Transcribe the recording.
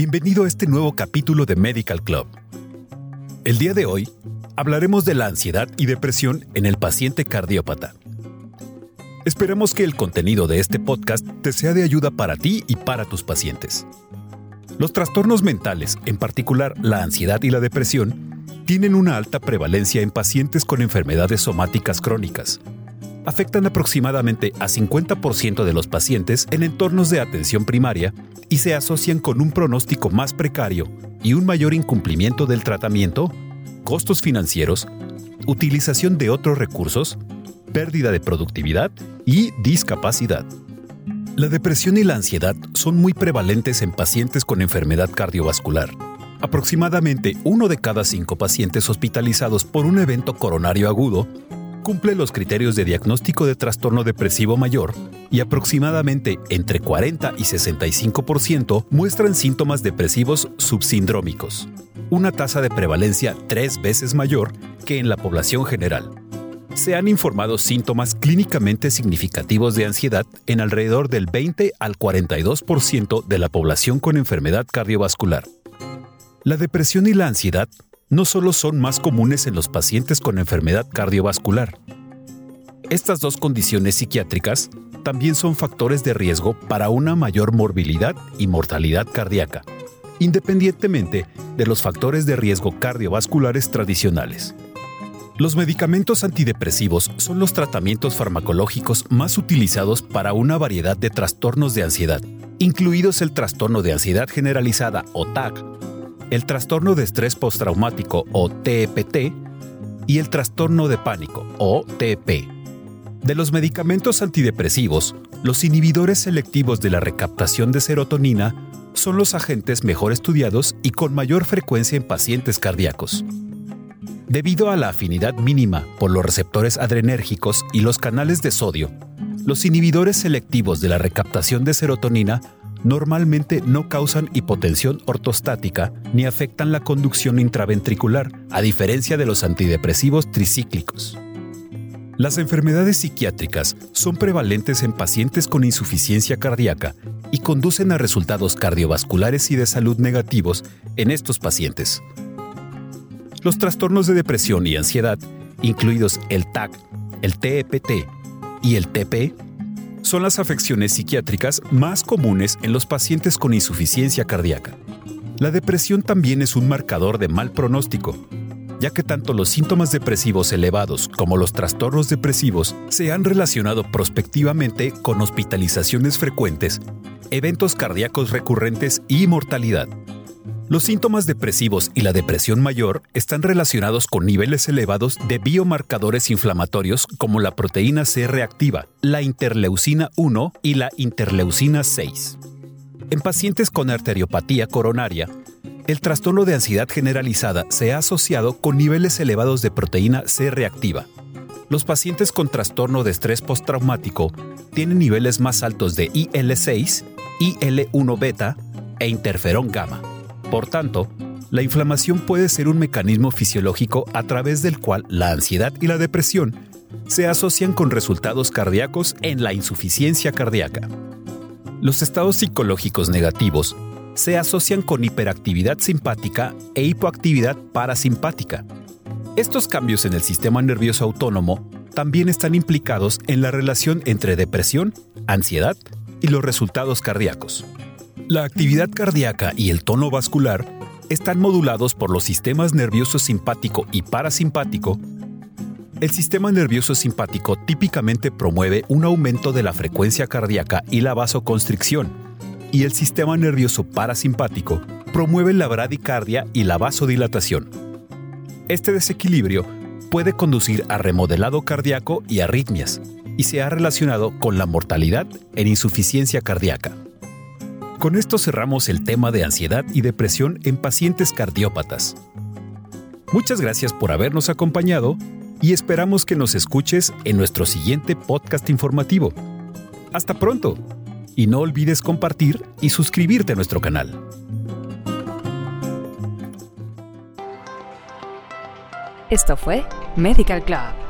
Bienvenido a este nuevo capítulo de Medical Club. El día de hoy hablaremos de la ansiedad y depresión en el paciente cardiópata. Esperamos que el contenido de este podcast te sea de ayuda para ti y para tus pacientes. Los trastornos mentales, en particular la ansiedad y la depresión, tienen una alta prevalencia en pacientes con enfermedades somáticas crónicas. Afectan aproximadamente a 50% de los pacientes en entornos de atención primaria y se asocian con un pronóstico más precario y un mayor incumplimiento del tratamiento, costos financieros, utilización de otros recursos, pérdida de productividad y discapacidad. La depresión y la ansiedad son muy prevalentes en pacientes con enfermedad cardiovascular. Aproximadamente uno de cada cinco pacientes hospitalizados por un evento coronario agudo cumple los criterios de diagnóstico de trastorno depresivo mayor y aproximadamente entre 40 y 65% muestran síntomas depresivos subsindrómicos, una tasa de prevalencia tres veces mayor que en la población general. Se han informado síntomas clínicamente significativos de ansiedad en alrededor del 20 al 42% de la población con enfermedad cardiovascular. La depresión y la ansiedad no solo son más comunes en los pacientes con enfermedad cardiovascular. Estas dos condiciones psiquiátricas también son factores de riesgo para una mayor morbilidad y mortalidad cardíaca, independientemente de los factores de riesgo cardiovasculares tradicionales. Los medicamentos antidepresivos son los tratamientos farmacológicos más utilizados para una variedad de trastornos de ansiedad, incluidos el trastorno de ansiedad generalizada o TAC, el trastorno de estrés postraumático o TEPT y el trastorno de pánico o TP. De los medicamentos antidepresivos, los inhibidores selectivos de la recaptación de serotonina son los agentes mejor estudiados y con mayor frecuencia en pacientes cardíacos. Debido a la afinidad mínima por los receptores adrenérgicos y los canales de sodio, los inhibidores selectivos de la recaptación de serotonina normalmente no causan hipotensión ortostática ni afectan la conducción intraventricular, a diferencia de los antidepresivos tricíclicos. Las enfermedades psiquiátricas son prevalentes en pacientes con insuficiencia cardíaca y conducen a resultados cardiovasculares y de salud negativos en estos pacientes. Los trastornos de depresión y ansiedad, incluidos el TAC, el TEPT y el TP, son las afecciones psiquiátricas más comunes en los pacientes con insuficiencia cardíaca. La depresión también es un marcador de mal pronóstico, ya que tanto los síntomas depresivos elevados como los trastornos depresivos se han relacionado prospectivamente con hospitalizaciones frecuentes, eventos cardíacos recurrentes y mortalidad. Los síntomas depresivos y la depresión mayor están relacionados con niveles elevados de biomarcadores inflamatorios como la proteína C reactiva, la interleucina 1 y la interleucina 6. En pacientes con arteriopatía coronaria, el trastorno de ansiedad generalizada se ha asociado con niveles elevados de proteína C reactiva. Los pacientes con trastorno de estrés postraumático tienen niveles más altos de IL6, IL1 beta e interferón gamma. Por tanto, la inflamación puede ser un mecanismo fisiológico a través del cual la ansiedad y la depresión se asocian con resultados cardíacos en la insuficiencia cardíaca. Los estados psicológicos negativos se asocian con hiperactividad simpática e hipoactividad parasimpática. Estos cambios en el sistema nervioso autónomo también están implicados en la relación entre depresión, ansiedad y los resultados cardíacos. La actividad cardíaca y el tono vascular están modulados por los sistemas nervioso simpático y parasimpático. El sistema nervioso simpático típicamente promueve un aumento de la frecuencia cardíaca y la vasoconstricción, y el sistema nervioso parasimpático promueve la bradicardia y la vasodilatación. Este desequilibrio puede conducir a remodelado cardíaco y arritmias, y se ha relacionado con la mortalidad en insuficiencia cardíaca. Con esto cerramos el tema de ansiedad y depresión en pacientes cardiópatas. Muchas gracias por habernos acompañado y esperamos que nos escuches en nuestro siguiente podcast informativo. Hasta pronto y no olvides compartir y suscribirte a nuestro canal. Esto fue Medical Club